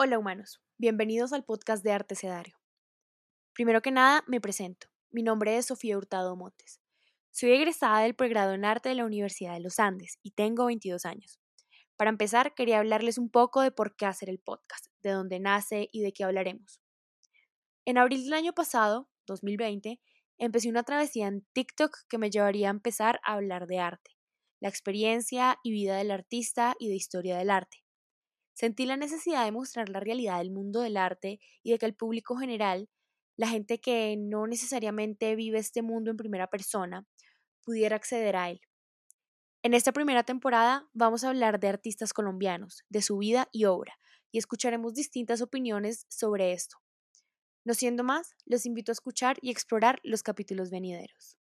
Hola humanos, bienvenidos al podcast de Arte Sedario. Primero que nada, me presento. Mi nombre es Sofía Hurtado Montes. Soy egresada del pregrado en arte de la Universidad de los Andes y tengo 22 años. Para empezar, quería hablarles un poco de por qué hacer el podcast, de dónde nace y de qué hablaremos. En abril del año pasado, 2020, empecé una travesía en TikTok que me llevaría a empezar a hablar de arte, la experiencia y vida del artista y de historia del arte. Sentí la necesidad de mostrar la realidad del mundo del arte y de que el público general, la gente que no necesariamente vive este mundo en primera persona, pudiera acceder a él. En esta primera temporada vamos a hablar de artistas colombianos, de su vida y obra, y escucharemos distintas opiniones sobre esto. No siendo más, los invito a escuchar y explorar los capítulos venideros.